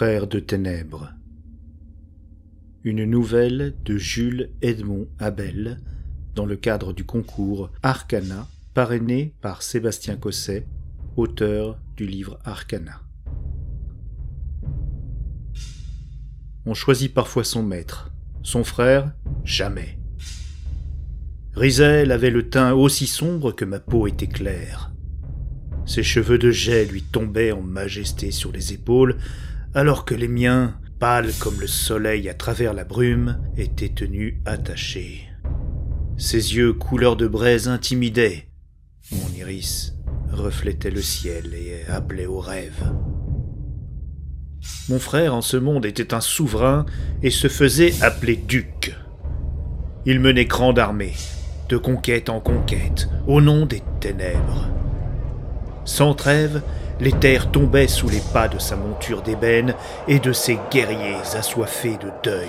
de ténèbres. Une nouvelle de Jules Edmond Abel dans le cadre du concours Arcana, parrainé par Sébastien Cosset, auteur du livre Arcana. On choisit parfois son maître, son frère, jamais. Rizel avait le teint aussi sombre que ma peau était claire. Ses cheveux de jet lui tombaient en majesté sur les épaules, alors que les miens, pâles comme le soleil à travers la brume, étaient tenus attachés. Ses yeux couleur de braise intimidaient. Mon iris reflétait le ciel et appelait au rêve. Mon frère en ce monde était un souverain et se faisait appeler duc. Il menait grande armée, de conquête en conquête, au nom des ténèbres. Sans trêve, les terres tombaient sous les pas de sa monture d'ébène et de ses guerriers assoiffés de deuil.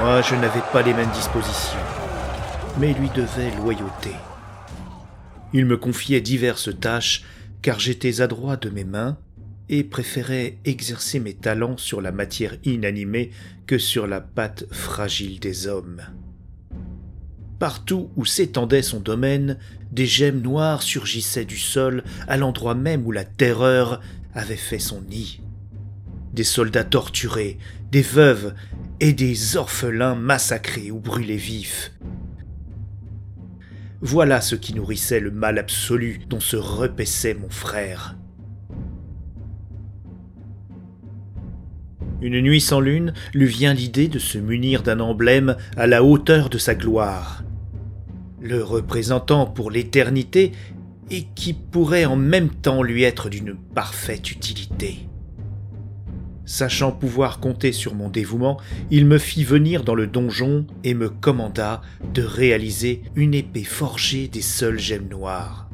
Moi, je n'avais pas les mêmes dispositions mais lui devait loyauté. Il me confiait diverses tâches, car j'étais adroit de mes mains, et préférais exercer mes talents sur la matière inanimée que sur la pâte fragile des hommes. Partout où s'étendait son domaine, des gemmes noires surgissaient du sol à l'endroit même où la terreur avait fait son nid. Des soldats torturés, des veuves et des orphelins massacrés ou brûlés vifs, voilà ce qui nourrissait le mal absolu dont se repaissait mon frère. Une nuit sans lune lui vient l'idée de se munir d'un emblème à la hauteur de sa gloire, le représentant pour l'éternité et qui pourrait en même temps lui être d'une parfaite utilité. Sachant pouvoir compter sur mon dévouement, il me fit venir dans le donjon et me commanda de réaliser une épée forgée des seules gemmes noires.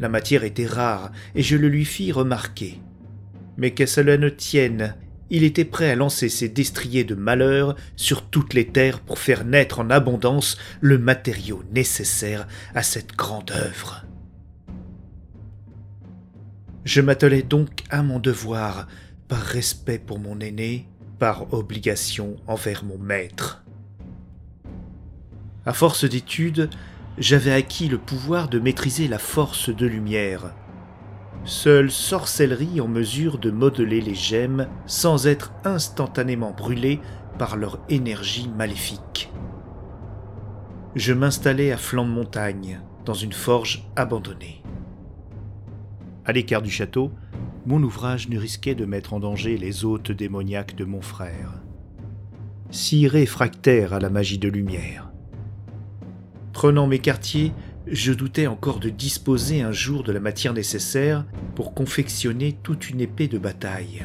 La matière était rare et je le lui fis remarquer. Mais qu'à cela ne tienne, il était prêt à lancer ses destriers de malheur sur toutes les terres pour faire naître en abondance le matériau nécessaire à cette grande œuvre. Je m'attelai donc à mon devoir, par respect pour mon aîné, par obligation envers mon maître. À force d'études, j'avais acquis le pouvoir de maîtriser la force de lumière. Seule sorcellerie en mesure de modeler les gemmes sans être instantanément brûlées par leur énergie maléfique. Je m'installai à flanc de montagne, dans une forge abandonnée. À l'écart du château, mon ouvrage ne risquait de mettre en danger les hôtes démoniaques de mon frère. Si réfractaire à la magie de lumière. Prenant mes quartiers, je doutais encore de disposer un jour de la matière nécessaire pour confectionner toute une épée de bataille.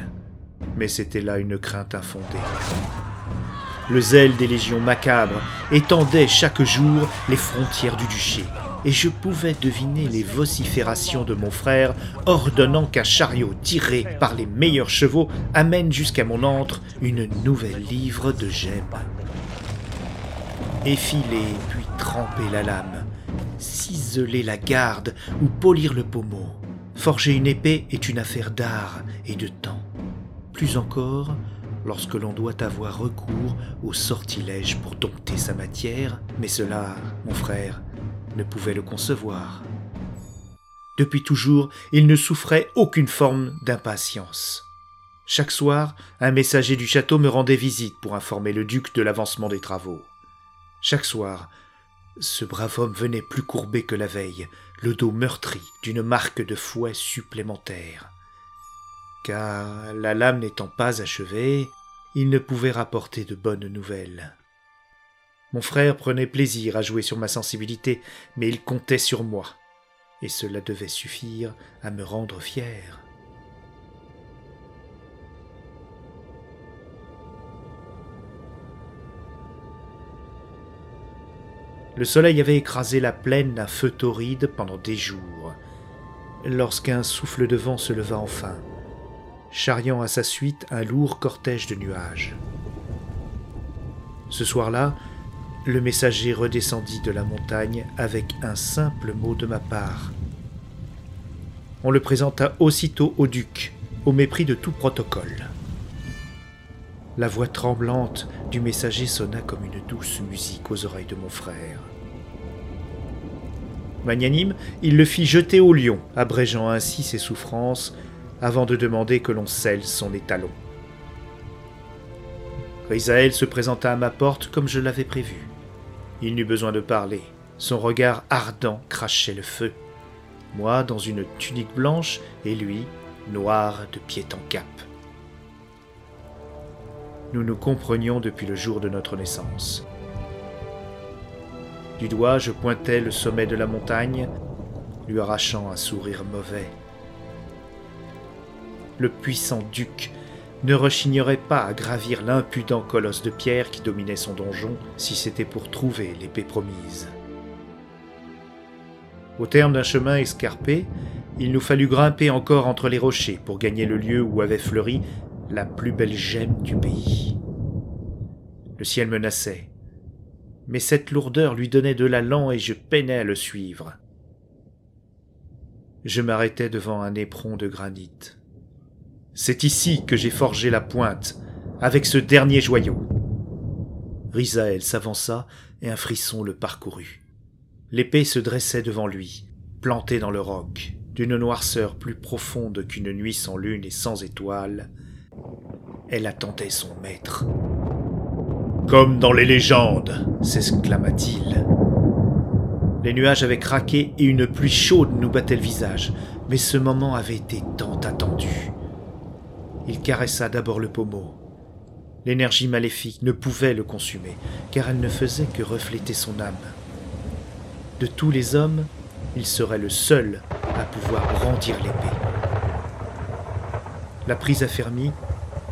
Mais c'était là une crainte infondée. Le zèle des légions macabres étendait chaque jour les frontières du duché, et je pouvais deviner les vociférations de mon frère ordonnant qu'un chariot tiré par les meilleurs chevaux amène jusqu'à mon antre une nouvelle livre de gemmes. Effiler puis tremper la lame, ciseler la garde ou polir le pommeau. Forger une épée est une affaire d'art et de temps. Plus encore, lorsque l'on doit avoir recours au sortilège pour dompter sa matière, mais cela, mon frère, pouvait le concevoir. Depuis toujours, il ne souffrait aucune forme d'impatience. Chaque soir, un messager du château me rendait visite pour informer le duc de l'avancement des travaux. Chaque soir, ce brave homme venait plus courbé que la veille, le dos meurtri d'une marque de fouet supplémentaire. Car, la lame n'étant pas achevée, il ne pouvait rapporter de bonnes nouvelles. Mon frère prenait plaisir à jouer sur ma sensibilité, mais il comptait sur moi, et cela devait suffire à me rendre fier. Le soleil avait écrasé la plaine d'un feu torride pendant des jours, lorsqu'un souffle de vent se leva enfin, charriant à sa suite un lourd cortège de nuages. Ce soir-là, le messager redescendit de la montagne avec un simple mot de ma part. On le présenta aussitôt au duc, au mépris de tout protocole. La voix tremblante du messager sonna comme une douce musique aux oreilles de mon frère. Magnanime, il le fit jeter au lion, abrégeant ainsi ses souffrances, avant de demander que l'on scelle son étalon. Risaël se présenta à ma porte comme je l'avais prévu. Il n'eut besoin de parler. Son regard ardent crachait le feu. Moi dans une tunique blanche et lui noir de pied en cap. Nous nous comprenions depuis le jour de notre naissance. Du doigt, je pointais le sommet de la montagne, lui arrachant un sourire mauvais. Le puissant duc ne rechignerait pas à gravir l'impudent colosse de pierre qui dominait son donjon si c'était pour trouver l'épée promise. Au terme d'un chemin escarpé, il nous fallut grimper encore entre les rochers pour gagner le lieu où avait fleuri la plus belle gemme du pays. Le ciel menaçait, mais cette lourdeur lui donnait de l'allant et je peinais à le suivre. Je m'arrêtais devant un éperon de granit. C'est ici que j'ai forgé la pointe, avec ce dernier joyau. Risaël s'avança et un frisson le parcourut. L'épée se dressait devant lui, plantée dans le roc, d'une noirceur plus profonde qu'une nuit sans lune et sans étoiles. Elle attendait son maître. Comme dans les légendes, s'exclama-t-il. Les nuages avaient craqué et une pluie chaude nous battait le visage, mais ce moment avait été tant attendu. Il caressa d'abord le pommeau. L'énergie maléfique ne pouvait le consumer, car elle ne faisait que refléter son âme. De tous les hommes, il serait le seul à pouvoir brandir l'épée. La prise affermie,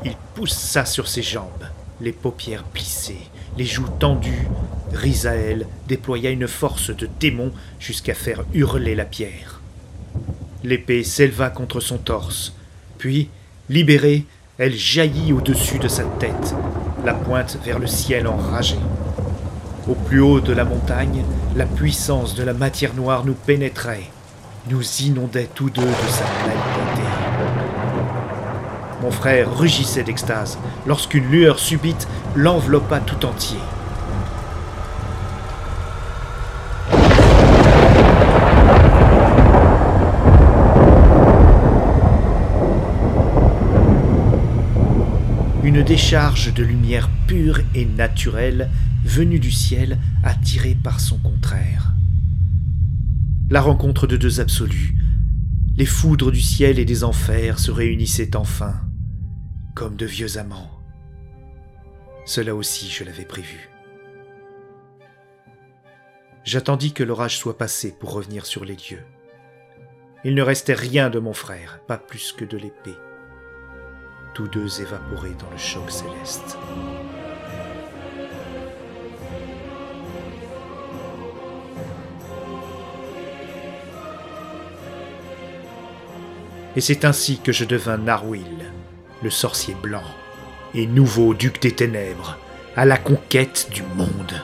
il poussa sur ses jambes, les paupières plissées, les joues tendues. Risaël déploya une force de démon jusqu'à faire hurler la pierre. L'épée s'éleva contre son torse, puis Libérée, elle jaillit au-dessus de sa tête, la pointe vers le ciel enragé. Au plus haut de la montagne, la puissance de la matière noire nous pénétrait, nous inondait tous deux de sa malignité. Mon frère rugissait d'extase lorsqu'une lueur subite l'enveloppa tout entier. une décharge de lumière pure et naturelle venue du ciel attirée par son contraire. La rencontre de deux absolus, les foudres du ciel et des enfers se réunissaient enfin, comme de vieux amants. Cela aussi je l'avais prévu. J'attendis que l'orage soit passé pour revenir sur les lieux. Il ne restait rien de mon frère, pas plus que de l'épée tous deux évaporés dans le choc céleste. Et c'est ainsi que je devins Narwil, le sorcier blanc, et nouveau duc des ténèbres, à la conquête du monde.